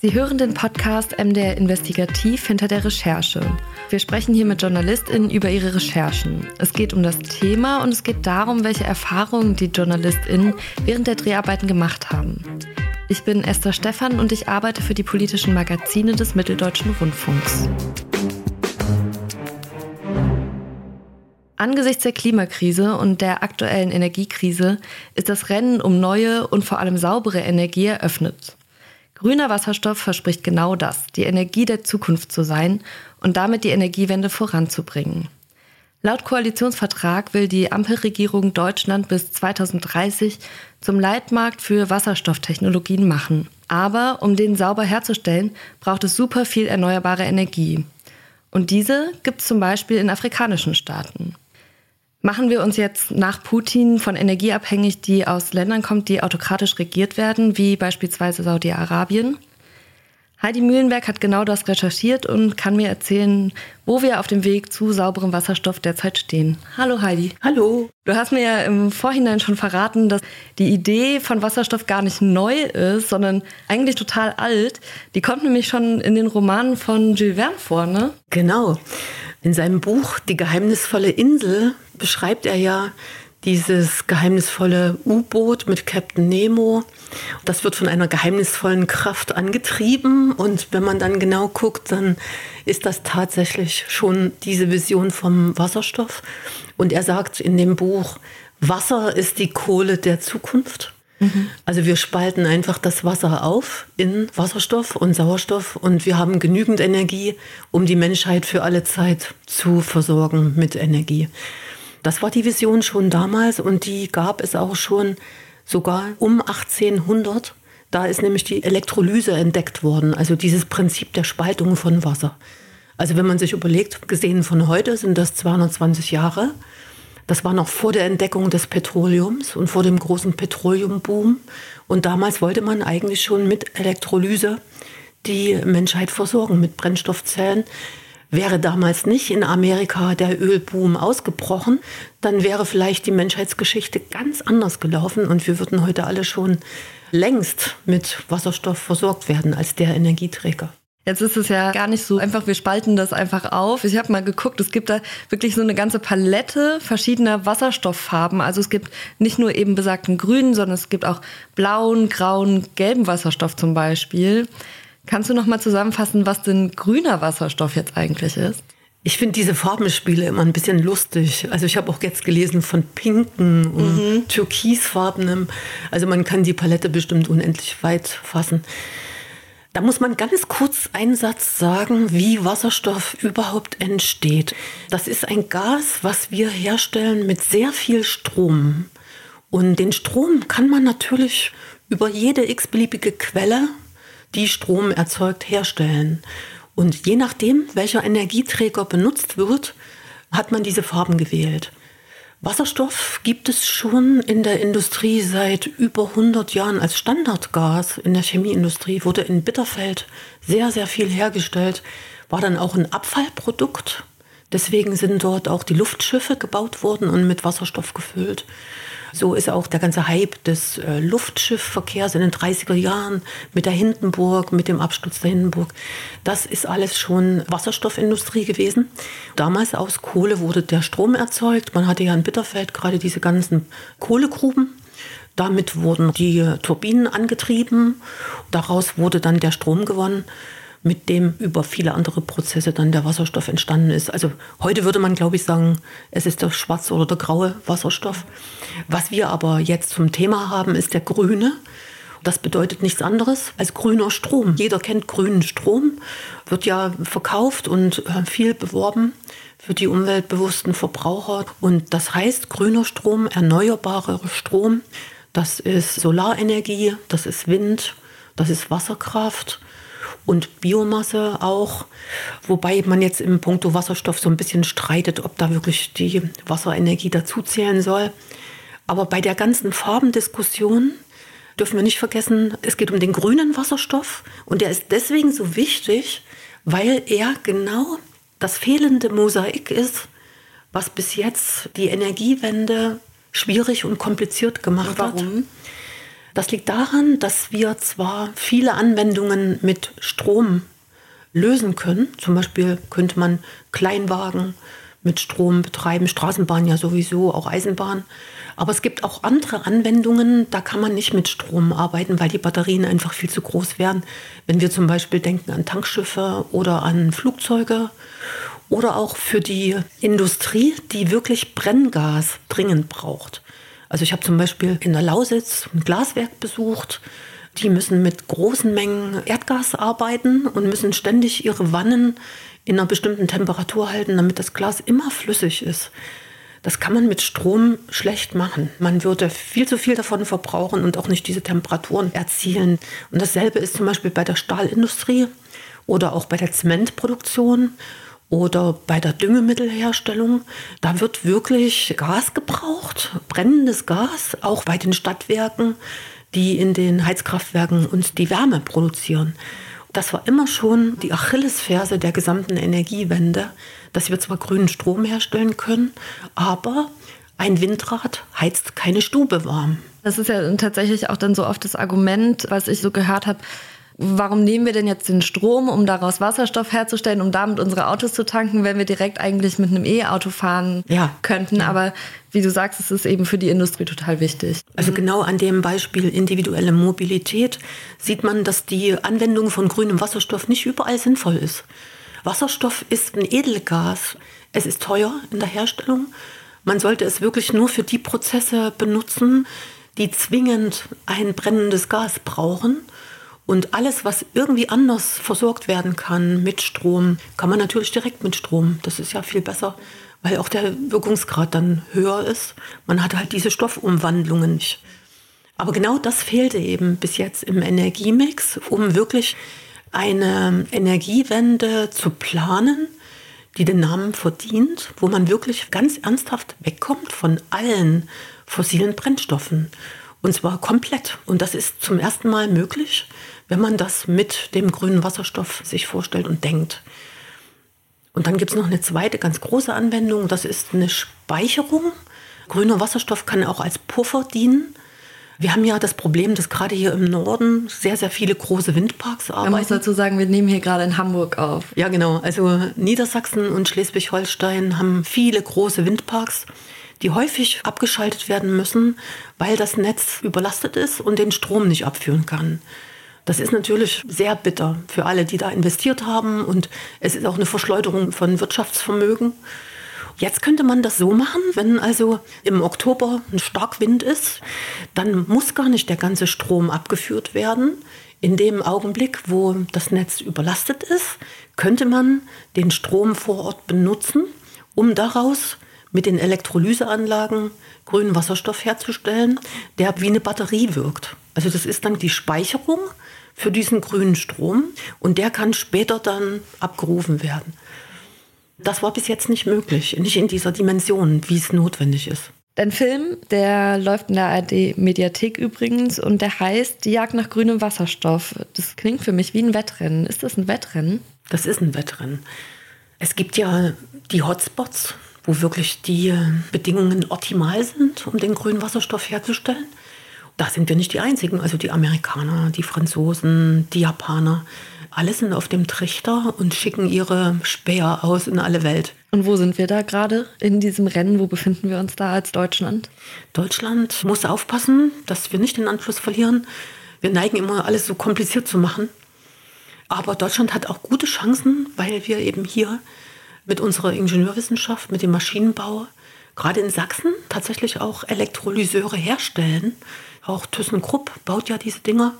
Sie hören den Podcast MDR Investigativ hinter der Recherche. Wir sprechen hier mit JournalistInnen über ihre Recherchen. Es geht um das Thema und es geht darum, welche Erfahrungen die JournalistInnen während der Dreharbeiten gemacht haben. Ich bin Esther Stephan und ich arbeite für die politischen Magazine des Mitteldeutschen Rundfunks. Angesichts der Klimakrise und der aktuellen Energiekrise ist das Rennen um neue und vor allem saubere Energie eröffnet. Grüner Wasserstoff verspricht genau das, die Energie der Zukunft zu sein und damit die Energiewende voranzubringen. Laut Koalitionsvertrag will die Ampelregierung Deutschland bis 2030 zum Leitmarkt für Wasserstofftechnologien machen. Aber um den sauber herzustellen, braucht es super viel erneuerbare Energie. Und diese gibt es zum Beispiel in afrikanischen Staaten. Machen wir uns jetzt nach Putin von Energie abhängig, die aus Ländern kommt, die autokratisch regiert werden, wie beispielsweise Saudi-Arabien? Heidi Mühlenberg hat genau das recherchiert und kann mir erzählen, wo wir auf dem Weg zu sauberem Wasserstoff derzeit stehen. Hallo Heidi. Hallo. Du hast mir ja im Vorhinein schon verraten, dass die Idee von Wasserstoff gar nicht neu ist, sondern eigentlich total alt. Die kommt nämlich schon in den Romanen von Jules Verne vor, ne? Genau. In seinem Buch Die geheimnisvolle Insel beschreibt er ja dieses geheimnisvolle U-Boot mit Captain Nemo. Das wird von einer geheimnisvollen Kraft angetrieben und wenn man dann genau guckt, dann ist das tatsächlich schon diese Vision vom Wasserstoff. Und er sagt in dem Buch, Wasser ist die Kohle der Zukunft. Also wir spalten einfach das Wasser auf in Wasserstoff und Sauerstoff und wir haben genügend Energie, um die Menschheit für alle Zeit zu versorgen mit Energie. Das war die Vision schon damals und die gab es auch schon sogar um 1800. Da ist nämlich die Elektrolyse entdeckt worden, also dieses Prinzip der Spaltung von Wasser. Also wenn man sich überlegt, gesehen von heute sind das 220 Jahre. Das war noch vor der Entdeckung des Petroleums und vor dem großen Petroleumboom. Und damals wollte man eigentlich schon mit Elektrolyse die Menschheit versorgen, mit Brennstoffzellen. Wäre damals nicht in Amerika der Ölboom ausgebrochen, dann wäre vielleicht die Menschheitsgeschichte ganz anders gelaufen und wir würden heute alle schon längst mit Wasserstoff versorgt werden als der Energieträger. Jetzt ist es ja gar nicht so einfach, wir spalten das einfach auf. Ich habe mal geguckt, es gibt da wirklich so eine ganze Palette verschiedener Wasserstofffarben. Also es gibt nicht nur eben besagten grünen, sondern es gibt auch blauen, grauen, gelben Wasserstoff zum Beispiel. Kannst du noch mal zusammenfassen, was denn grüner Wasserstoff jetzt eigentlich ist? Ich finde diese Farbenspiele immer ein bisschen lustig. Also ich habe auch jetzt gelesen von pinken und mhm. türkisfarbenem. Also man kann die Palette bestimmt unendlich weit fassen. Da muss man ganz kurz einen Satz sagen, wie Wasserstoff überhaupt entsteht. Das ist ein Gas, was wir herstellen mit sehr viel Strom. Und den Strom kann man natürlich über jede x-beliebige Quelle, die Strom erzeugt, herstellen. Und je nachdem, welcher Energieträger benutzt wird, hat man diese Farben gewählt. Wasserstoff gibt es schon in der Industrie seit über 100 Jahren als Standardgas. In der Chemieindustrie wurde in Bitterfeld sehr, sehr viel hergestellt, war dann auch ein Abfallprodukt. Deswegen sind dort auch die Luftschiffe gebaut worden und mit Wasserstoff gefüllt. So ist auch der ganze Hype des äh, Luftschiffverkehrs in den 30er Jahren mit der Hindenburg, mit dem Absturz der Hindenburg. Das ist alles schon Wasserstoffindustrie gewesen. Damals aus Kohle wurde der Strom erzeugt. Man hatte ja in Bitterfeld gerade diese ganzen Kohlegruben. Damit wurden die Turbinen angetrieben. Daraus wurde dann der Strom gewonnen mit dem über viele andere Prozesse dann der Wasserstoff entstanden ist. Also heute würde man, glaube ich, sagen, es ist der schwarze oder der graue Wasserstoff. Was wir aber jetzt zum Thema haben, ist der grüne. Das bedeutet nichts anderes als grüner Strom. Jeder kennt grünen Strom, wird ja verkauft und äh, viel beworben für die umweltbewussten Verbraucher. Und das heißt grüner Strom, erneuerbarer Strom. Das ist Solarenergie, das ist Wind, das ist Wasserkraft und Biomasse auch. Wobei man jetzt im Punkto Wasserstoff so ein bisschen streitet, ob da wirklich die Wasserenergie dazuzählen soll. Aber bei der ganzen Farbendiskussion dürfen wir nicht vergessen, es geht um den grünen Wasserstoff und der ist deswegen so wichtig, weil er genau das fehlende Mosaik ist, was bis jetzt die Energiewende schwierig und kompliziert gemacht Warum? hat. Warum? Das liegt daran, dass wir zwar viele Anwendungen mit Strom lösen können. Zum Beispiel könnte man Kleinwagen mit Strom betreiben, Straßenbahn ja sowieso, auch Eisenbahn. Aber es gibt auch andere Anwendungen, da kann man nicht mit Strom arbeiten, weil die Batterien einfach viel zu groß wären. Wenn wir zum Beispiel denken an Tankschiffe oder an Flugzeuge oder auch für die Industrie, die wirklich Brenngas dringend braucht. Also ich habe zum Beispiel in der Lausitz ein Glaswerk besucht. Die müssen mit großen Mengen Erdgas arbeiten und müssen ständig ihre Wannen in einer bestimmten Temperatur halten, damit das Glas immer flüssig ist. Das kann man mit Strom schlecht machen. Man würde viel zu viel davon verbrauchen und auch nicht diese Temperaturen erzielen. Und dasselbe ist zum Beispiel bei der Stahlindustrie oder auch bei der Zementproduktion oder bei der Düngemittelherstellung. Da wird wirklich Gas gebraucht, brennendes Gas, auch bei den Stadtwerken, die in den Heizkraftwerken uns die Wärme produzieren. Das war immer schon die Achillesferse der gesamten Energiewende, dass wir zwar grünen Strom herstellen können, aber ein Windrad heizt keine Stube warm. Das ist ja tatsächlich auch dann so oft das Argument, was ich so gehört habe. Warum nehmen wir denn jetzt den Strom, um daraus Wasserstoff herzustellen, um damit unsere Autos zu tanken, wenn wir direkt eigentlich mit einem E-Auto fahren ja. könnten? Ja. Aber wie du sagst, es ist eben für die Industrie total wichtig. Also genau an dem Beispiel individuelle Mobilität sieht man, dass die Anwendung von grünem Wasserstoff nicht überall sinnvoll ist. Wasserstoff ist ein Edelgas. Es ist teuer in der Herstellung. Man sollte es wirklich nur für die Prozesse benutzen, die zwingend ein brennendes Gas brauchen. Und alles, was irgendwie anders versorgt werden kann mit Strom, kann man natürlich direkt mit Strom. Das ist ja viel besser, weil auch der Wirkungsgrad dann höher ist. Man hat halt diese Stoffumwandlungen nicht. Aber genau das fehlte eben bis jetzt im Energiemix, um wirklich eine Energiewende zu planen, die den Namen verdient, wo man wirklich ganz ernsthaft wegkommt von allen fossilen Brennstoffen. Und zwar komplett. Und das ist zum ersten Mal möglich, wenn man das mit dem grünen Wasserstoff sich vorstellt und denkt. Und dann gibt es noch eine zweite ganz große Anwendung, das ist eine Speicherung. Grüner Wasserstoff kann auch als Puffer dienen. Wir haben ja das Problem, dass gerade hier im Norden sehr, sehr viele große Windparks arbeiten. Man muss dazu sagen, wir nehmen hier gerade in Hamburg auf. Ja, genau. Also Niedersachsen und Schleswig-Holstein haben viele große Windparks, die häufig abgeschaltet werden müssen, weil das Netz überlastet ist und den Strom nicht abführen kann. Das ist natürlich sehr bitter für alle, die da investiert haben und es ist auch eine Verschleuderung von Wirtschaftsvermögen. Jetzt könnte man das so machen, wenn also im Oktober ein Starkwind ist, dann muss gar nicht der ganze Strom abgeführt werden. In dem Augenblick, wo das Netz überlastet ist, könnte man den Strom vor Ort benutzen, um daraus mit den Elektrolyseanlagen grünen Wasserstoff herzustellen, der wie eine Batterie wirkt. Also das ist dann die Speicherung für diesen grünen Strom und der kann später dann abgerufen werden. Das war bis jetzt nicht möglich, nicht in dieser Dimension, wie es notwendig ist. Dein Film, der läuft in der ARD-Mediathek übrigens und der heißt Die Jagd nach grünem Wasserstoff. Das klingt für mich wie ein Wettrennen. Ist das ein Wettrennen? Das ist ein Wettrennen. Es gibt ja die Hotspots, wo wirklich die Bedingungen optimal sind, um den grünen Wasserstoff herzustellen. Da sind wir nicht die Einzigen. Also die Amerikaner, die Franzosen, die Japaner alle sind auf dem Trichter und schicken ihre Späher aus in alle Welt. Und wo sind wir da gerade in diesem Rennen? Wo befinden wir uns da als Deutschland? Deutschland muss aufpassen, dass wir nicht den Anschluss verlieren. Wir neigen immer, alles so kompliziert zu machen. Aber Deutschland hat auch gute Chancen, weil wir eben hier mit unserer Ingenieurwissenschaft, mit dem Maschinenbau, gerade in Sachsen tatsächlich auch Elektrolyseure herstellen. Auch ThyssenKrupp baut ja diese Dinger.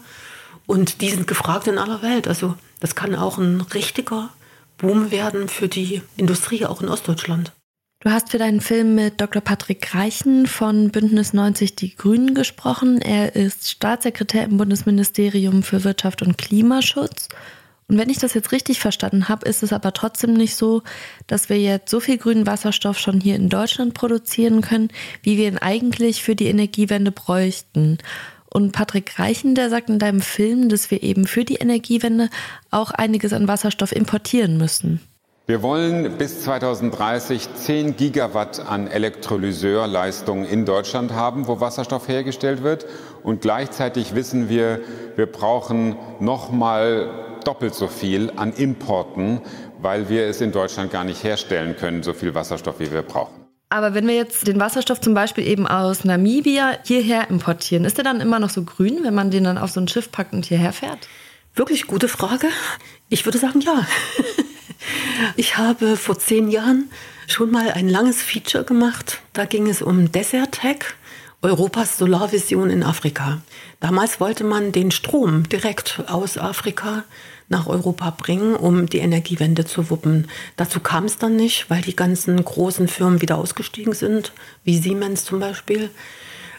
Und die sind gefragt in aller Welt. Also das kann auch ein richtiger Boom werden für die Industrie, auch in Ostdeutschland. Du hast für deinen Film mit Dr. Patrick Reichen von Bündnis 90 Die Grünen gesprochen. Er ist Staatssekretär im Bundesministerium für Wirtschaft und Klimaschutz. Und wenn ich das jetzt richtig verstanden habe, ist es aber trotzdem nicht so, dass wir jetzt so viel grünen Wasserstoff schon hier in Deutschland produzieren können, wie wir ihn eigentlich für die Energiewende bräuchten. Und Patrick Reichen, der sagt in deinem Film, dass wir eben für die Energiewende auch einiges an Wasserstoff importieren müssen. Wir wollen bis 2030 10 Gigawatt an Elektrolyseurleistung in Deutschland haben, wo Wasserstoff hergestellt wird. Und gleichzeitig wissen wir, wir brauchen noch mal doppelt so viel an Importen, weil wir es in Deutschland gar nicht herstellen können, so viel Wasserstoff, wie wir brauchen. Aber wenn wir jetzt den Wasserstoff zum Beispiel eben aus Namibia hierher importieren, ist der dann immer noch so grün, wenn man den dann auf so ein Schiff packt und hierher fährt? Wirklich gute Frage. Ich würde sagen, ja. Ich habe vor zehn Jahren schon mal ein langes Feature gemacht. Da ging es um Desertec, Europas Solarvision in Afrika. Damals wollte man den Strom direkt aus Afrika nach Europa bringen, um die Energiewende zu wuppen. Dazu kam es dann nicht, weil die ganzen großen Firmen wieder ausgestiegen sind, wie Siemens zum Beispiel.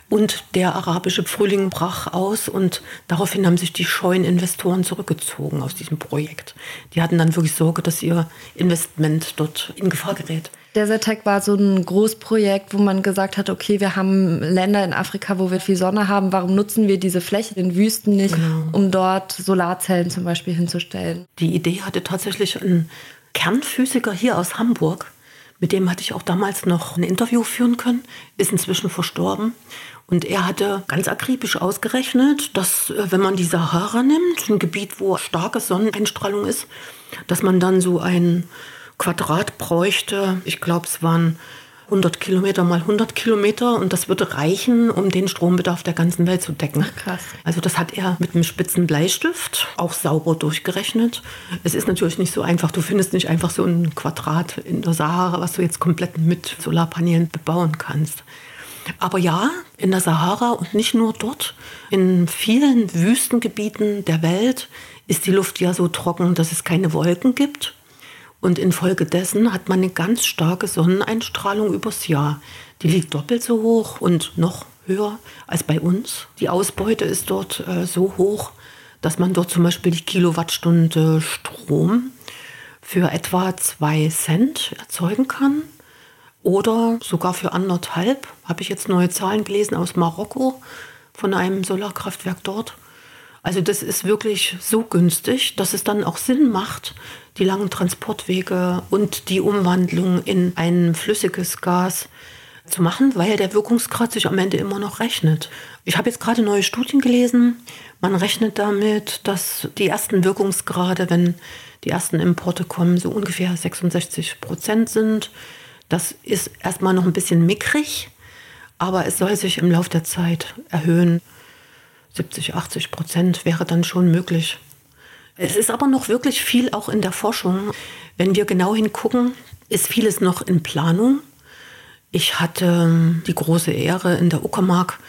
Und der arabische Frühling brach aus und daraufhin haben sich die scheuen Investoren zurückgezogen aus diesem Projekt. Die hatten dann wirklich Sorge, dass ihr Investment dort in Gefahr gerät. Desert Tech war so ein Großprojekt, wo man gesagt hat, okay, wir haben Länder in Afrika, wo wir viel Sonne haben. Warum nutzen wir diese Fläche in Wüsten nicht, genau. um dort Solarzellen zum Beispiel hinzustellen? Die Idee hatte tatsächlich ein Kernphysiker hier aus Hamburg. Mit dem hatte ich auch damals noch ein Interview führen können, ist inzwischen verstorben. Und er hatte ganz akribisch ausgerechnet, dass äh, wenn man die Sahara nimmt, ein Gebiet, wo starke Sonneneinstrahlung ist, dass man dann so ein Quadrat bräuchte. Ich glaube, es waren 100 Kilometer mal 100 Kilometer und das würde reichen, um den Strombedarf der ganzen Welt zu decken. Krass. Also das hat er mit einem spitzen Bleistift auch sauber durchgerechnet. Es ist natürlich nicht so einfach. Du findest nicht einfach so ein Quadrat in der Sahara, was du jetzt komplett mit Solarpanelen bebauen kannst. Aber ja, in der Sahara und nicht nur dort, in vielen Wüstengebieten der Welt ist die Luft ja so trocken, dass es keine Wolken gibt. Und infolgedessen hat man eine ganz starke Sonneneinstrahlung übers Jahr. Die liegt doppelt so hoch und noch höher als bei uns. Die Ausbeute ist dort äh, so hoch, dass man dort zum Beispiel die Kilowattstunde Strom für etwa zwei Cent erzeugen kann oder sogar für anderthalb. Habe ich jetzt neue Zahlen gelesen aus Marokko von einem Solarkraftwerk dort. Also das ist wirklich so günstig, dass es dann auch Sinn macht, die langen Transportwege und die Umwandlung in ein flüssiges Gas zu machen, weil der Wirkungsgrad sich am Ende immer noch rechnet. Ich habe jetzt gerade neue Studien gelesen. Man rechnet damit, dass die ersten Wirkungsgrade, wenn die ersten Importe kommen, so ungefähr 66 Prozent sind. Das ist erstmal noch ein bisschen mickrig, aber es soll sich im Laufe der Zeit erhöhen. 70, 80 Prozent wäre dann schon möglich. Es ist aber noch wirklich viel auch in der Forschung. Wenn wir genau hingucken, ist vieles noch in Planung. Ich hatte ähm, die große Ehre, in der Uckermark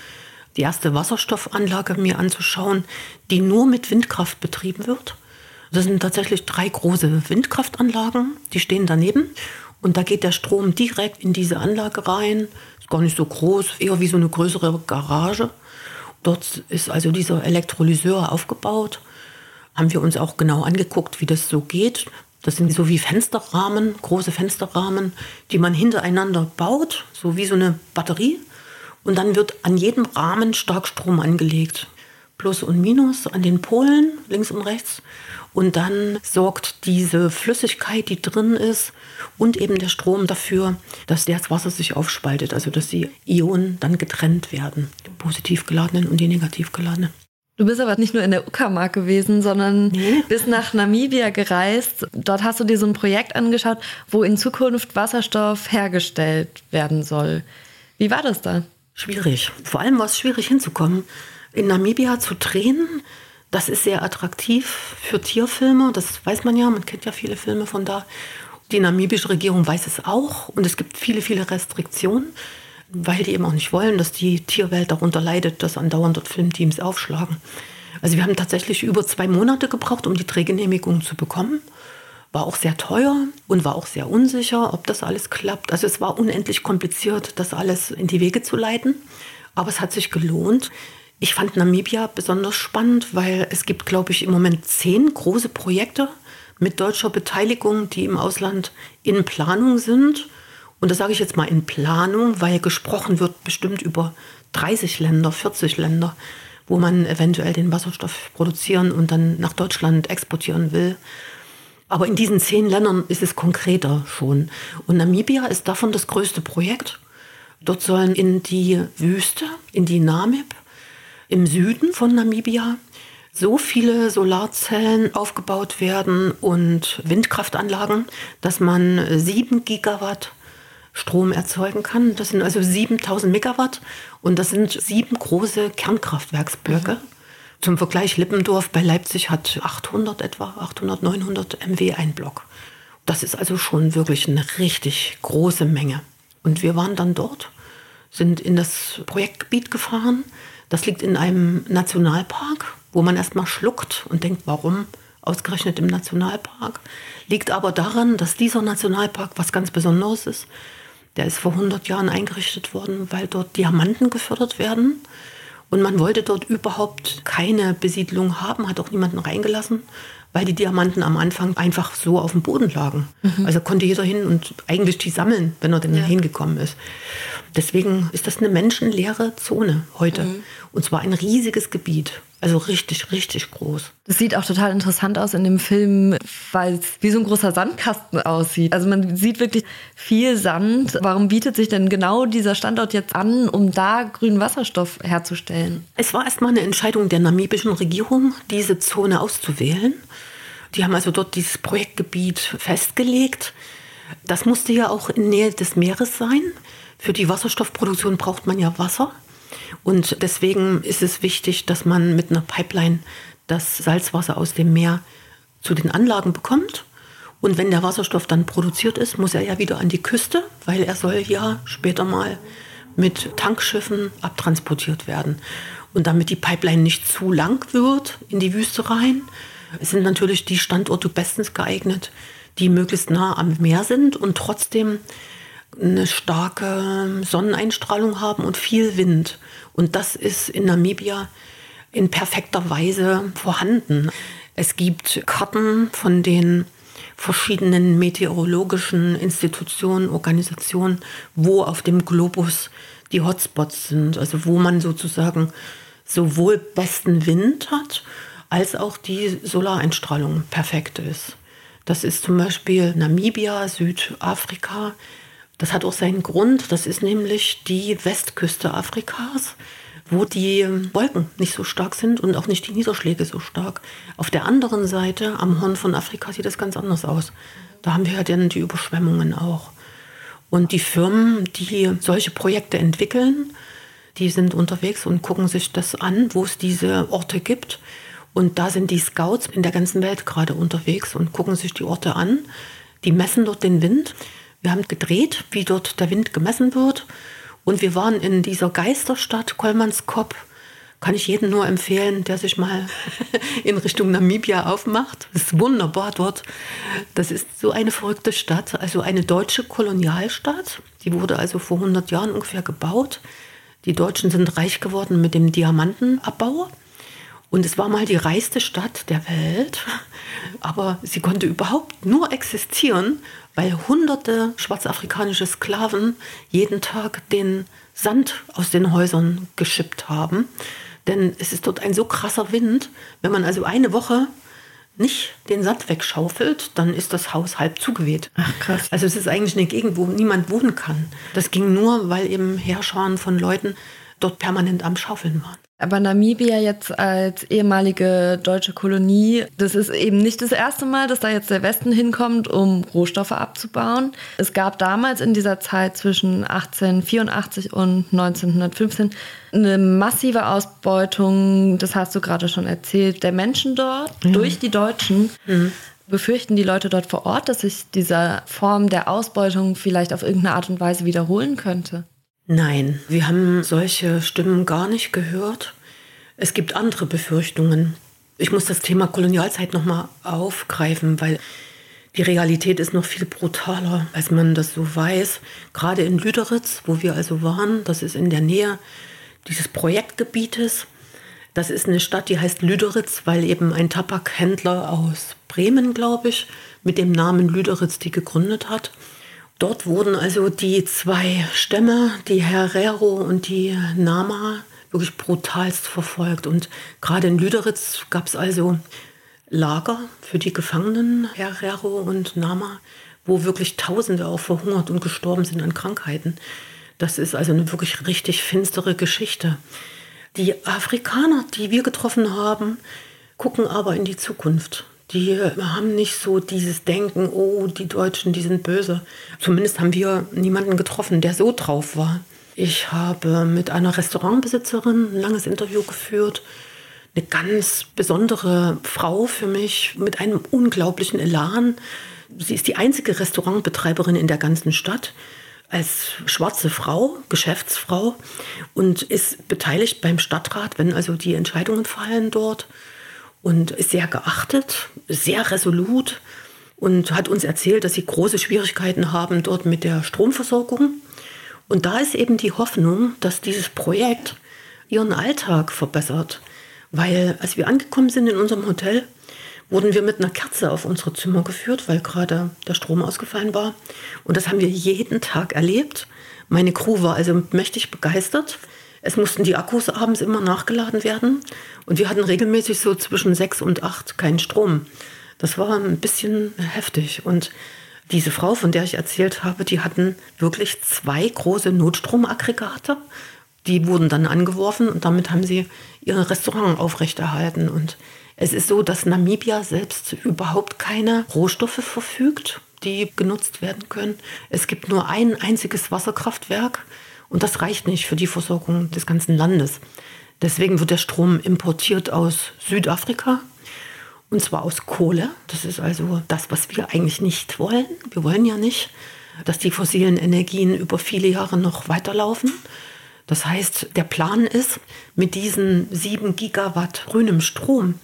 die erste Wasserstoffanlage mir anzuschauen, die nur mit Windkraft betrieben wird. Das sind tatsächlich drei große Windkraftanlagen, die stehen daneben. Und da geht der Strom direkt in diese Anlage rein. Ist gar nicht so groß, eher wie so eine größere Garage. Dort ist also dieser Elektrolyseur aufgebaut. Haben wir uns auch genau angeguckt, wie das so geht. Das sind so wie Fensterrahmen, große Fensterrahmen, die man hintereinander baut, so wie so eine Batterie. Und dann wird an jedem Rahmen Starkstrom angelegt. Plus und Minus an den Polen, links und rechts. Und dann sorgt diese Flüssigkeit, die drin ist, und eben der Strom dafür, dass das Wasser sich aufspaltet, also dass die Ionen dann getrennt werden, die positiv geladenen und die negativ geladenen. Du bist aber nicht nur in der Uckermark gewesen, sondern nee. bis nach Namibia gereist. Dort hast du dir so ein Projekt angeschaut, wo in Zukunft Wasserstoff hergestellt werden soll. Wie war das da? Schwierig. Vor allem war es schwierig hinzukommen. In Namibia zu drehen, das ist sehr attraktiv für Tierfilme, das weiß man ja, man kennt ja viele Filme von da. Die namibische Regierung weiß es auch und es gibt viele, viele Restriktionen, weil die eben auch nicht wollen, dass die Tierwelt darunter leidet, dass andauernd dort Filmteams aufschlagen. Also wir haben tatsächlich über zwei Monate gebraucht, um die Drehgenehmigung zu bekommen. War auch sehr teuer und war auch sehr unsicher, ob das alles klappt. Also es war unendlich kompliziert, das alles in die Wege zu leiten. Aber es hat sich gelohnt. Ich fand Namibia besonders spannend, weil es gibt, glaube ich, im Moment zehn große Projekte mit deutscher Beteiligung, die im Ausland in Planung sind. Und das sage ich jetzt mal in Planung, weil gesprochen wird bestimmt über 30 Länder, 40 Länder, wo man eventuell den Wasserstoff produzieren und dann nach Deutschland exportieren will. Aber in diesen zehn Ländern ist es konkreter schon. Und Namibia ist davon das größte Projekt. Dort sollen in die Wüste, in die Namib, im Süden von Namibia, so viele Solarzellen aufgebaut werden und Windkraftanlagen, dass man sieben Gigawatt Strom erzeugen kann. Das sind also 7000 Megawatt und das sind sieben große Kernkraftwerksblöcke. Mhm. Zum Vergleich, Lippendorf bei Leipzig hat 800 etwa, 800, 900 MW ein Block. Das ist also schon wirklich eine richtig große Menge. Und wir waren dann dort, sind in das Projektgebiet gefahren. Das liegt in einem Nationalpark, wo man erstmal schluckt und denkt, warum ausgerechnet im Nationalpark. Liegt aber daran, dass dieser Nationalpark was ganz Besonderes ist. Der ist vor 100 Jahren eingerichtet worden, weil dort Diamanten gefördert werden. Und man wollte dort überhaupt keine Besiedlung haben, hat auch niemanden reingelassen, weil die Diamanten am Anfang einfach so auf dem Boden lagen. Mhm. Also konnte jeder hin und eigentlich die sammeln, wenn er denn ja. hingekommen ist. Deswegen ist das eine menschenleere Zone heute. Mhm. Und zwar ein riesiges Gebiet. Also richtig, richtig groß. Das sieht auch total interessant aus in dem Film, weil es wie so ein großer Sandkasten aussieht. Also man sieht wirklich viel Sand. Warum bietet sich denn genau dieser Standort jetzt an, um da grünen Wasserstoff herzustellen? Es war erstmal eine Entscheidung der namibischen Regierung, diese Zone auszuwählen. Die haben also dort dieses Projektgebiet festgelegt. Das musste ja auch in Nähe des Meeres sein. Für die Wasserstoffproduktion braucht man ja Wasser. Und deswegen ist es wichtig, dass man mit einer Pipeline das Salzwasser aus dem Meer zu den Anlagen bekommt. Und wenn der Wasserstoff dann produziert ist, muss er ja wieder an die Küste, weil er soll ja später mal mit Tankschiffen abtransportiert werden. Und damit die Pipeline nicht zu lang wird in die Wüste rein, sind natürlich die Standorte bestens geeignet, die möglichst nah am Meer sind und trotzdem eine starke Sonneneinstrahlung haben und viel Wind. Und das ist in Namibia in perfekter Weise vorhanden. Es gibt Karten von den verschiedenen meteorologischen Institutionen, Organisationen, wo auf dem Globus die Hotspots sind, also wo man sozusagen sowohl besten Wind hat, als auch die Solareinstrahlung perfekt ist. Das ist zum Beispiel Namibia, Südafrika, das hat auch seinen Grund. Das ist nämlich die Westküste Afrikas, wo die Wolken nicht so stark sind und auch nicht die Niederschläge so stark. Auf der anderen Seite, am Horn von Afrika, sieht es ganz anders aus. Da haben wir ja dann die Überschwemmungen auch. Und die Firmen, die solche Projekte entwickeln, die sind unterwegs und gucken sich das an, wo es diese Orte gibt. Und da sind die Scouts in der ganzen Welt gerade unterwegs und gucken sich die Orte an. Die messen dort den Wind. Wir haben gedreht, wie dort der Wind gemessen wird. Und wir waren in dieser Geisterstadt Kolmanskop. Kann ich jedem nur empfehlen, der sich mal in Richtung Namibia aufmacht. Das ist wunderbar dort. Das ist so eine verrückte Stadt, also eine deutsche Kolonialstadt. Die wurde also vor 100 Jahren ungefähr gebaut. Die Deutschen sind reich geworden mit dem Diamantenabbau. Und es war mal die reichste Stadt der Welt, aber sie konnte überhaupt nur existieren, weil hunderte schwarzafrikanische Sklaven jeden Tag den Sand aus den Häusern geschippt haben. Denn es ist dort ein so krasser Wind, wenn man also eine Woche nicht den Sand wegschaufelt, dann ist das Haus halb zugeweht. Ach krass. Also es ist eigentlich eine Gegend, wo niemand wohnen kann. Das ging nur, weil eben Herrscher von Leuten dort permanent am Schaufeln waren. Aber Namibia jetzt als ehemalige deutsche Kolonie, das ist eben nicht das erste Mal, dass da jetzt der Westen hinkommt, um Rohstoffe abzubauen. Es gab damals in dieser Zeit zwischen 1884 und 1915 eine massive Ausbeutung, das hast du gerade schon erzählt, der Menschen dort mhm. durch die Deutschen. Mhm. Befürchten die Leute dort vor Ort, dass sich diese Form der Ausbeutung vielleicht auf irgendeine Art und Weise wiederholen könnte? Nein, wir haben solche Stimmen gar nicht gehört. Es gibt andere Befürchtungen. Ich muss das Thema Kolonialzeit nochmal aufgreifen, weil die Realität ist noch viel brutaler, als man das so weiß. Gerade in Lüderitz, wo wir also waren, das ist in der Nähe dieses Projektgebietes. Das ist eine Stadt, die heißt Lüderitz, weil eben ein Tabakhändler aus Bremen, glaube ich, mit dem Namen Lüderitz die gegründet hat. Dort wurden also die zwei Stämme, die Herero und die Nama, wirklich brutalst verfolgt. Und gerade in Lüderitz gab es also Lager für die Gefangenen, Herero und Nama, wo wirklich Tausende auch verhungert und gestorben sind an Krankheiten. Das ist also eine wirklich richtig finstere Geschichte. Die Afrikaner, die wir getroffen haben, gucken aber in die Zukunft. Die haben nicht so dieses Denken, oh, die Deutschen, die sind böse. Zumindest haben wir niemanden getroffen, der so drauf war. Ich habe mit einer Restaurantbesitzerin ein langes Interview geführt. Eine ganz besondere Frau für mich mit einem unglaublichen Elan. Sie ist die einzige Restaurantbetreiberin in der ganzen Stadt als schwarze Frau, Geschäftsfrau und ist beteiligt beim Stadtrat, wenn also die Entscheidungen fallen dort und ist sehr geachtet, sehr resolut und hat uns erzählt, dass sie große Schwierigkeiten haben dort mit der Stromversorgung. Und da ist eben die Hoffnung, dass dieses Projekt ihren Alltag verbessert. Weil als wir angekommen sind in unserem Hotel, wurden wir mit einer Kerze auf unsere Zimmer geführt, weil gerade der Strom ausgefallen war. Und das haben wir jeden Tag erlebt. Meine Crew war also mächtig begeistert. Es mussten die Akkus abends immer nachgeladen werden. Und wir hatten regelmäßig so zwischen sechs und acht keinen Strom. Das war ein bisschen heftig. Und diese Frau, von der ich erzählt habe, die hatten wirklich zwei große Notstromaggregate. Die wurden dann angeworfen und damit haben sie ihr Restaurant aufrechterhalten. Und es ist so, dass Namibia selbst überhaupt keine Rohstoffe verfügt, die genutzt werden können. Es gibt nur ein einziges Wasserkraftwerk und das reicht nicht für die Versorgung des ganzen Landes. Deswegen wird der Strom importiert aus Südafrika und zwar aus Kohle. Das ist also das, was wir eigentlich nicht wollen. Wir wollen ja nicht, dass die fossilen Energien über viele Jahre noch weiterlaufen. Das heißt, der Plan ist, mit diesen sieben Gigawatt grünem Strom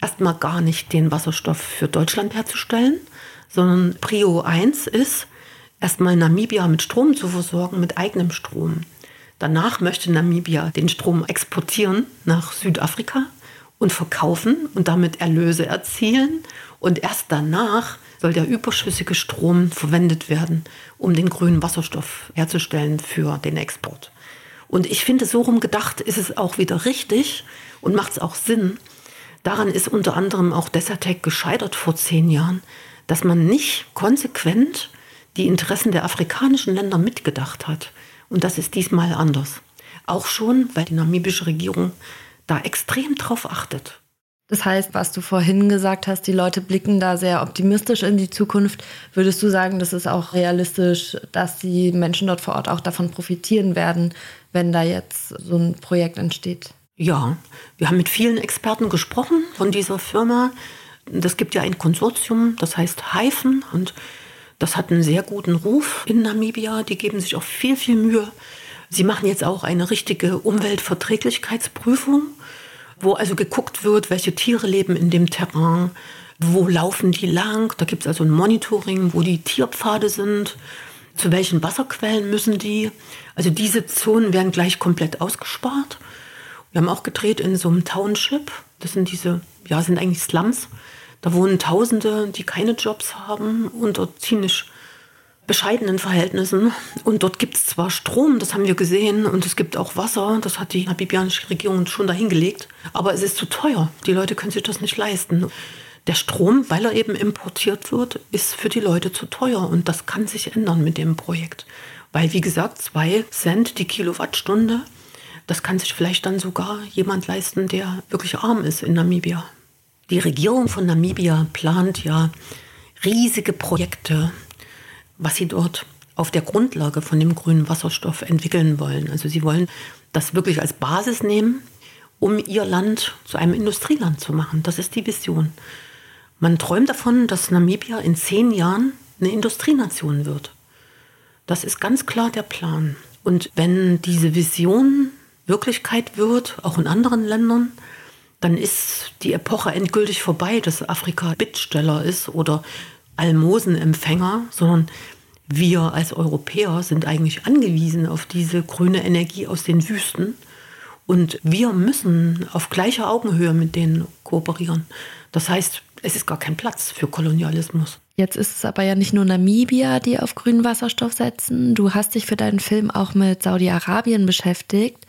erstmal gar nicht den Wasserstoff für Deutschland herzustellen, sondern Prio 1 ist, erstmal Namibia mit Strom zu versorgen, mit eigenem Strom. Danach möchte Namibia den Strom exportieren nach Südafrika und verkaufen und damit Erlöse erzielen. Und erst danach soll der überschüssige Strom verwendet werden, um den grünen Wasserstoff herzustellen für den Export. Und ich finde, so rum gedacht ist es auch wieder richtig und macht es auch Sinn. Daran ist unter anderem auch Desertec gescheitert vor zehn Jahren, dass man nicht konsequent die Interessen der afrikanischen Länder mitgedacht hat. Und das ist diesmal anders. Auch schon, weil die namibische Regierung da extrem drauf achtet. Das heißt, was du vorhin gesagt hast, die Leute blicken da sehr optimistisch in die Zukunft. Würdest du sagen, das ist auch realistisch, dass die Menschen dort vor Ort auch davon profitieren werden, wenn da jetzt so ein Projekt entsteht? Ja, wir haben mit vielen Experten gesprochen von dieser Firma. Das gibt ja ein Konsortium, das heißt Haifen und das hat einen sehr guten Ruf in Namibia. Die geben sich auch viel, viel Mühe. Sie machen jetzt auch eine richtige Umweltverträglichkeitsprüfung wo also geguckt wird, welche Tiere leben in dem Terrain, wo laufen die lang. Da gibt es also ein Monitoring, wo die Tierpfade sind, zu welchen Wasserquellen müssen die. Also diese Zonen werden gleich komplett ausgespart. Wir haben auch gedreht in so einem Township. Das sind diese, ja, sind eigentlich Slums. Da wohnen Tausende, die keine Jobs haben dort ziemlich bescheidenen Verhältnissen. Und dort gibt es zwar Strom, das haben wir gesehen, und es gibt auch Wasser, das hat die namibianische Regierung schon dahingelegt, aber es ist zu teuer. Die Leute können sich das nicht leisten. Der Strom, weil er eben importiert wird, ist für die Leute zu teuer und das kann sich ändern mit dem Projekt. Weil, wie gesagt, zwei Cent die Kilowattstunde, das kann sich vielleicht dann sogar jemand leisten, der wirklich arm ist in Namibia. Die Regierung von Namibia plant ja riesige Projekte was sie dort auf der Grundlage von dem grünen Wasserstoff entwickeln wollen. Also sie wollen das wirklich als Basis nehmen, um ihr Land zu einem Industrieland zu machen. Das ist die Vision. Man träumt davon, dass Namibia in zehn Jahren eine Industrienation wird. Das ist ganz klar der Plan. Und wenn diese Vision Wirklichkeit wird, auch in anderen Ländern, dann ist die Epoche endgültig vorbei, dass Afrika Bittsteller ist oder Almosenempfänger, sondern wir als Europäer sind eigentlich angewiesen auf diese grüne Energie aus den Wüsten. Und wir müssen auf gleicher Augenhöhe mit denen kooperieren. Das heißt, es ist gar kein Platz für Kolonialismus. Jetzt ist es aber ja nicht nur Namibia, die auf grünen Wasserstoff setzen. Du hast dich für deinen Film auch mit Saudi-Arabien beschäftigt.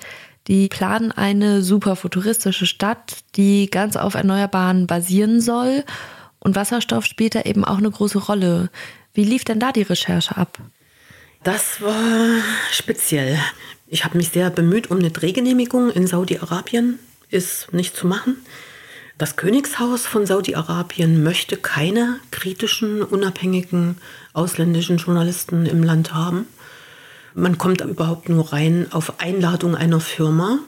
Die planen eine super futuristische Stadt, die ganz auf Erneuerbaren basieren soll. Und Wasserstoff spielt da eben auch eine große Rolle. Wie lief denn da die Recherche ab? Das war speziell. Ich habe mich sehr bemüht um eine Drehgenehmigung in Saudi-Arabien. Ist nicht zu machen. Das Königshaus von Saudi-Arabien möchte keine kritischen, unabhängigen ausländischen Journalisten im Land haben. Man kommt überhaupt nur rein auf Einladung einer Firma.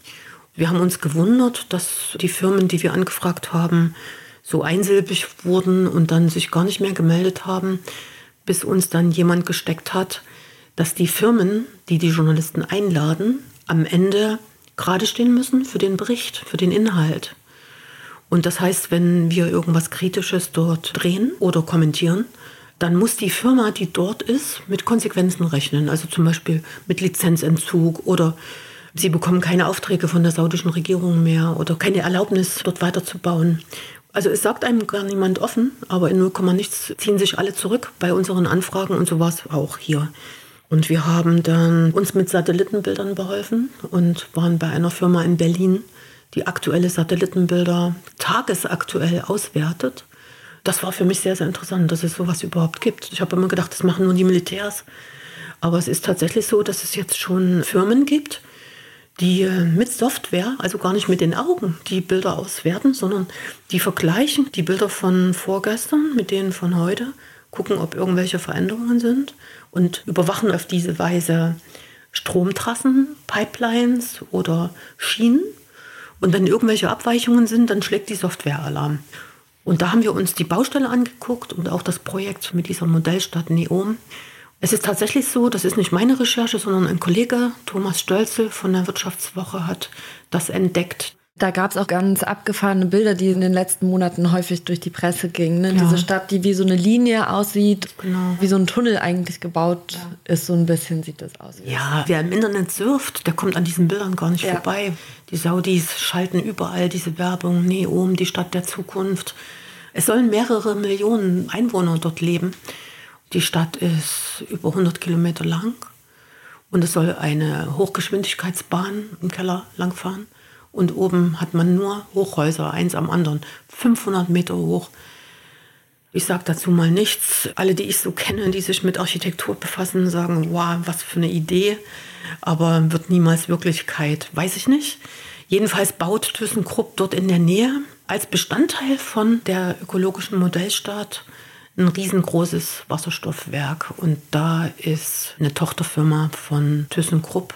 Wir haben uns gewundert, dass die Firmen, die wir angefragt haben, so einsilbig wurden und dann sich gar nicht mehr gemeldet haben, bis uns dann jemand gesteckt hat, dass die Firmen, die die Journalisten einladen, am Ende gerade stehen müssen für den Bericht, für den Inhalt. Und das heißt, wenn wir irgendwas Kritisches dort drehen oder kommentieren, dann muss die Firma, die dort ist, mit Konsequenzen rechnen. Also zum Beispiel mit Lizenzentzug oder sie bekommen keine Aufträge von der saudischen Regierung mehr oder keine Erlaubnis, dort weiterzubauen. Also es sagt einem gar niemand offen, aber in 0, nichts ziehen sich alle zurück bei unseren Anfragen und so war es auch hier. Und wir haben dann uns mit Satellitenbildern beholfen und waren bei einer Firma in Berlin, die aktuelle Satellitenbilder tagesaktuell auswertet. Das war für mich sehr, sehr interessant, dass es sowas überhaupt gibt. Ich habe immer gedacht, das machen nur die Militärs. Aber es ist tatsächlich so, dass es jetzt schon Firmen gibt, die äh, mit Software, also gar nicht mit den Augen, die Bilder auswerten, sondern die vergleichen die Bilder von vorgestern mit denen von heute, gucken, ob irgendwelche Veränderungen sind und überwachen auf diese Weise Stromtrassen, Pipelines oder Schienen und wenn irgendwelche Abweichungen sind, dann schlägt die Software Alarm. Und da haben wir uns die Baustelle angeguckt und auch das Projekt mit dieser Modellstadt Neom. Es ist tatsächlich so, das ist nicht meine Recherche, sondern ein Kollege, Thomas Stölzel von der Wirtschaftswoche, hat das entdeckt. Da gab es auch ganz abgefahrene Bilder, die in den letzten Monaten häufig durch die Presse gingen. Ne? Ja. Diese Stadt, die wie so eine Linie aussieht, genau. wie so ein Tunnel eigentlich gebaut ja. ist, so ein bisschen sieht das aus. Ja, wer im Internet surft, der kommt an diesen Bildern gar nicht ja. vorbei. Die Saudis schalten überall diese Werbung, Neom, die Stadt der Zukunft. Es sollen mehrere Millionen Einwohner dort leben. Die Stadt ist über 100 Kilometer lang und es soll eine Hochgeschwindigkeitsbahn im Keller langfahren und oben hat man nur Hochhäuser, eins am anderen, 500 Meter hoch. Ich sage dazu mal nichts. Alle, die ich so kenne, die sich mit Architektur befassen, sagen, wow, was für eine Idee, aber wird niemals Wirklichkeit, weiß ich nicht. Jedenfalls baut ThyssenKrupp dort in der Nähe als Bestandteil von der ökologischen Modellstadt ein riesengroßes Wasserstoffwerk und da ist eine Tochterfirma von ThyssenKrupp,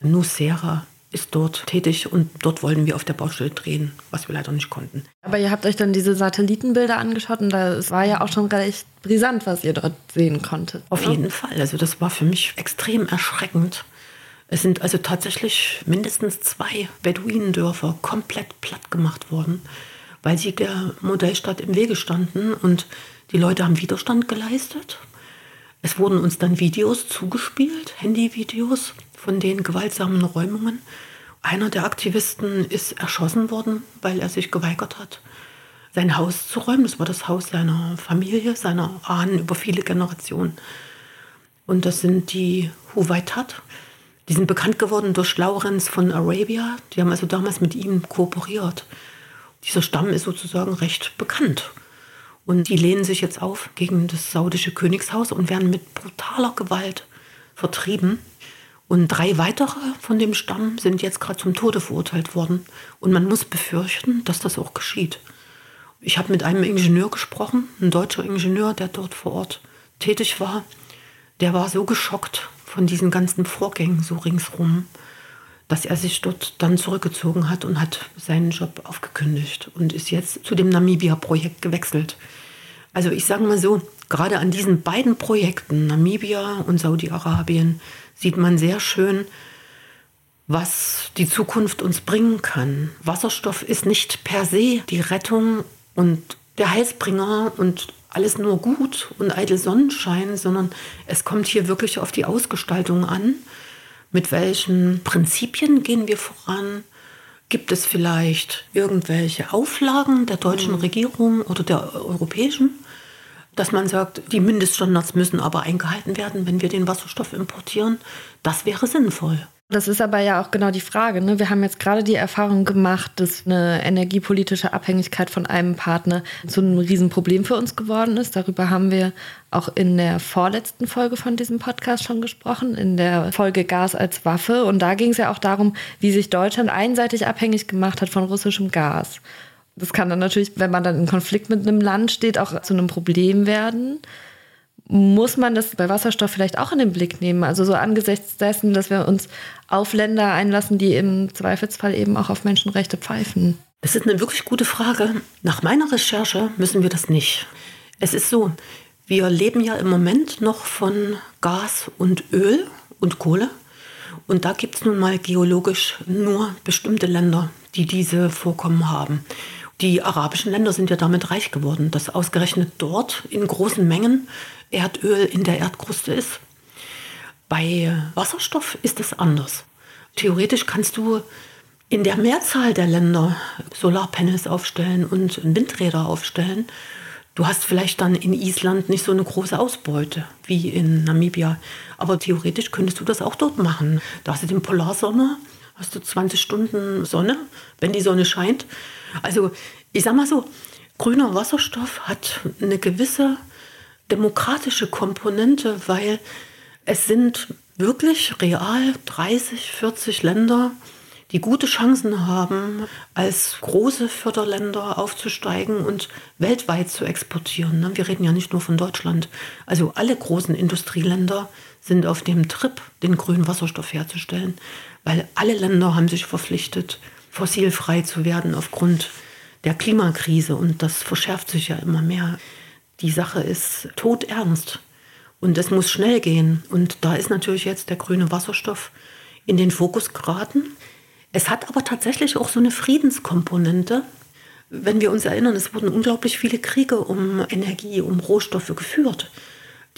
Nucera, ist dort tätig und dort wollten wir auf der Baustelle drehen, was wir leider nicht konnten. Aber ihr habt euch dann diese Satellitenbilder angeschaut und das war ja auch schon recht brisant, was ihr dort sehen konntet. Auf oder? jeden Fall. Also das war für mich extrem erschreckend. Es sind also tatsächlich mindestens zwei Beduinendörfer komplett platt gemacht worden, weil sie der Modellstadt im Wege standen und die Leute haben Widerstand geleistet. Es wurden uns dann Videos zugespielt, Handyvideos von den gewaltsamen Räumungen. Einer der Aktivisten ist erschossen worden, weil er sich geweigert hat, sein Haus zu räumen. Das war das Haus seiner Familie, seiner Ahnen über viele Generationen. Und das sind die Huwaitat. Die sind bekannt geworden durch Laurenz von Arabia. Die haben also damals mit ihm kooperiert. Dieser Stamm ist sozusagen recht bekannt. Und die lehnen sich jetzt auf gegen das saudische Königshaus und werden mit brutaler Gewalt vertrieben. Und drei weitere von dem Stamm sind jetzt gerade zum Tode verurteilt worden. Und man muss befürchten, dass das auch geschieht. Ich habe mit einem Ingenieur gesprochen, ein deutscher Ingenieur, der dort vor Ort tätig war. Der war so geschockt von diesen ganzen Vorgängen so ringsrum, dass er sich dort dann zurückgezogen hat und hat seinen Job aufgekündigt und ist jetzt zu dem Namibia-Projekt gewechselt. Also ich sage mal so, gerade an diesen beiden Projekten, Namibia und Saudi-Arabien, sieht man sehr schön, was die Zukunft uns bringen kann. Wasserstoff ist nicht per se die Rettung und der Heilsbringer und alles nur gut und eitel Sonnenschein, sondern es kommt hier wirklich auf die Ausgestaltung an. Mit welchen Prinzipien gehen wir voran? Gibt es vielleicht irgendwelche Auflagen der deutschen mhm. Regierung oder der europäischen? Dass man sagt, die Mindeststandards müssen aber eingehalten werden, wenn wir den Wasserstoff importieren. Das wäre sinnvoll. Das ist aber ja auch genau die Frage. Ne? Wir haben jetzt gerade die Erfahrung gemacht, dass eine energiepolitische Abhängigkeit von einem Partner zu einem Riesenproblem für uns geworden ist. Darüber haben wir auch in der vorletzten Folge von diesem Podcast schon gesprochen, in der Folge Gas als Waffe. Und da ging es ja auch darum, wie sich Deutschland einseitig abhängig gemacht hat von russischem Gas. Das kann dann natürlich, wenn man dann in Konflikt mit einem Land steht, auch zu einem Problem werden muss man das bei Wasserstoff vielleicht auch in den Blick nehmen? Also so angesichts dessen, dass wir uns auf Länder einlassen, die im Zweifelsfall eben auch auf Menschenrechte pfeifen? Das ist eine wirklich gute Frage. Nach meiner Recherche müssen wir das nicht. Es ist so, wir leben ja im Moment noch von Gas und Öl und Kohle. Und da gibt es nun mal geologisch nur bestimmte Länder, die diese Vorkommen haben. Die arabischen Länder sind ja damit reich geworden, dass ausgerechnet dort in großen Mengen Erdöl in der Erdkruste ist. Bei Wasserstoff ist es anders. Theoretisch kannst du in der Mehrzahl der Länder Solarpanels aufstellen und Windräder aufstellen. Du hast vielleicht dann in Island nicht so eine große Ausbeute wie in Namibia. Aber theoretisch könntest du das auch dort machen. Da hast du den Polarsonne, hast du 20 Stunden Sonne, wenn die Sonne scheint. Also ich sag mal so, grüner Wasserstoff hat eine gewisse demokratische Komponente, weil es sind wirklich real 30, 40 Länder, die gute Chancen haben, als große Förderländer aufzusteigen und weltweit zu exportieren. Ne? Wir reden ja nicht nur von Deutschland. Also alle großen Industrieländer sind auf dem Trip, den grünen Wasserstoff herzustellen, weil alle Länder haben sich verpflichtet, fossilfrei zu werden aufgrund der Klimakrise und das verschärft sich ja immer mehr. Die Sache ist todernst und es muss schnell gehen. Und da ist natürlich jetzt der grüne Wasserstoff in den Fokus geraten. Es hat aber tatsächlich auch so eine Friedenskomponente. Wenn wir uns erinnern, es wurden unglaublich viele Kriege um Energie, um Rohstoffe geführt.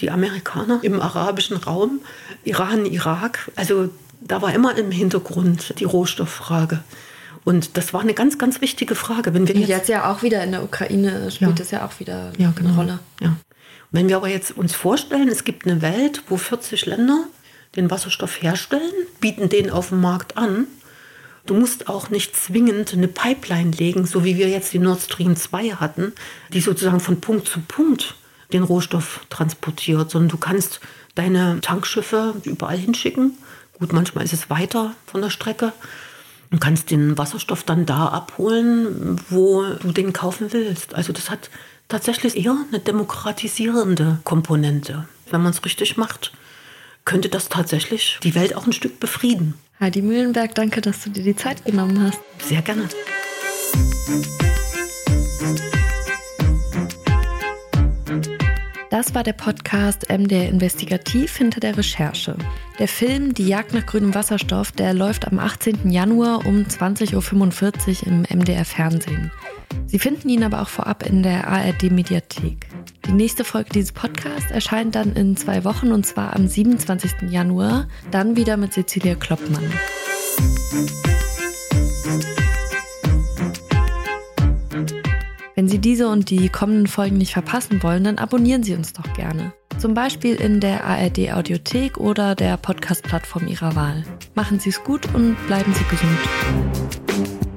Die Amerikaner im arabischen Raum, Iran, Irak, also da war immer im Hintergrund die Rohstofffrage. Und das war eine ganz, ganz wichtige Frage. Wenn wir jetzt, jetzt ja auch wieder in der Ukraine spielt ja. das ja auch wieder ja, genau. eine Rolle. Ja. Wenn wir aber jetzt uns vorstellen, es gibt eine Welt, wo 40 Länder den Wasserstoff herstellen, bieten den auf dem Markt an. Du musst auch nicht zwingend eine Pipeline legen, so wie wir jetzt die Nord Stream 2 hatten, die sozusagen von Punkt zu Punkt den Rohstoff transportiert, sondern du kannst deine Tankschiffe überall hinschicken. Gut, manchmal ist es weiter von der Strecke. Du kannst den Wasserstoff dann da abholen, wo du den kaufen willst. Also das hat tatsächlich eher eine demokratisierende Komponente. Wenn man es richtig macht, könnte das tatsächlich die Welt auch ein Stück befrieden. Heidi Mühlenberg, danke, dass du dir die Zeit genommen hast. Sehr gerne. Das war der Podcast MDR Investigativ hinter der Recherche. Der Film Die Jagd nach grünem Wasserstoff, der läuft am 18. Januar um 20.45 Uhr im MDR Fernsehen. Sie finden ihn aber auch vorab in der ARD Mediathek. Die nächste Folge dieses Podcasts erscheint dann in zwei Wochen und zwar am 27. Januar, dann wieder mit Cecilia Kloppmann. Wenn Sie diese und die kommenden Folgen nicht verpassen wollen, dann abonnieren Sie uns doch gerne. Zum Beispiel in der ARD Audiothek oder der Podcast-Plattform Ihrer Wahl. Machen Sie es gut und bleiben Sie gesund.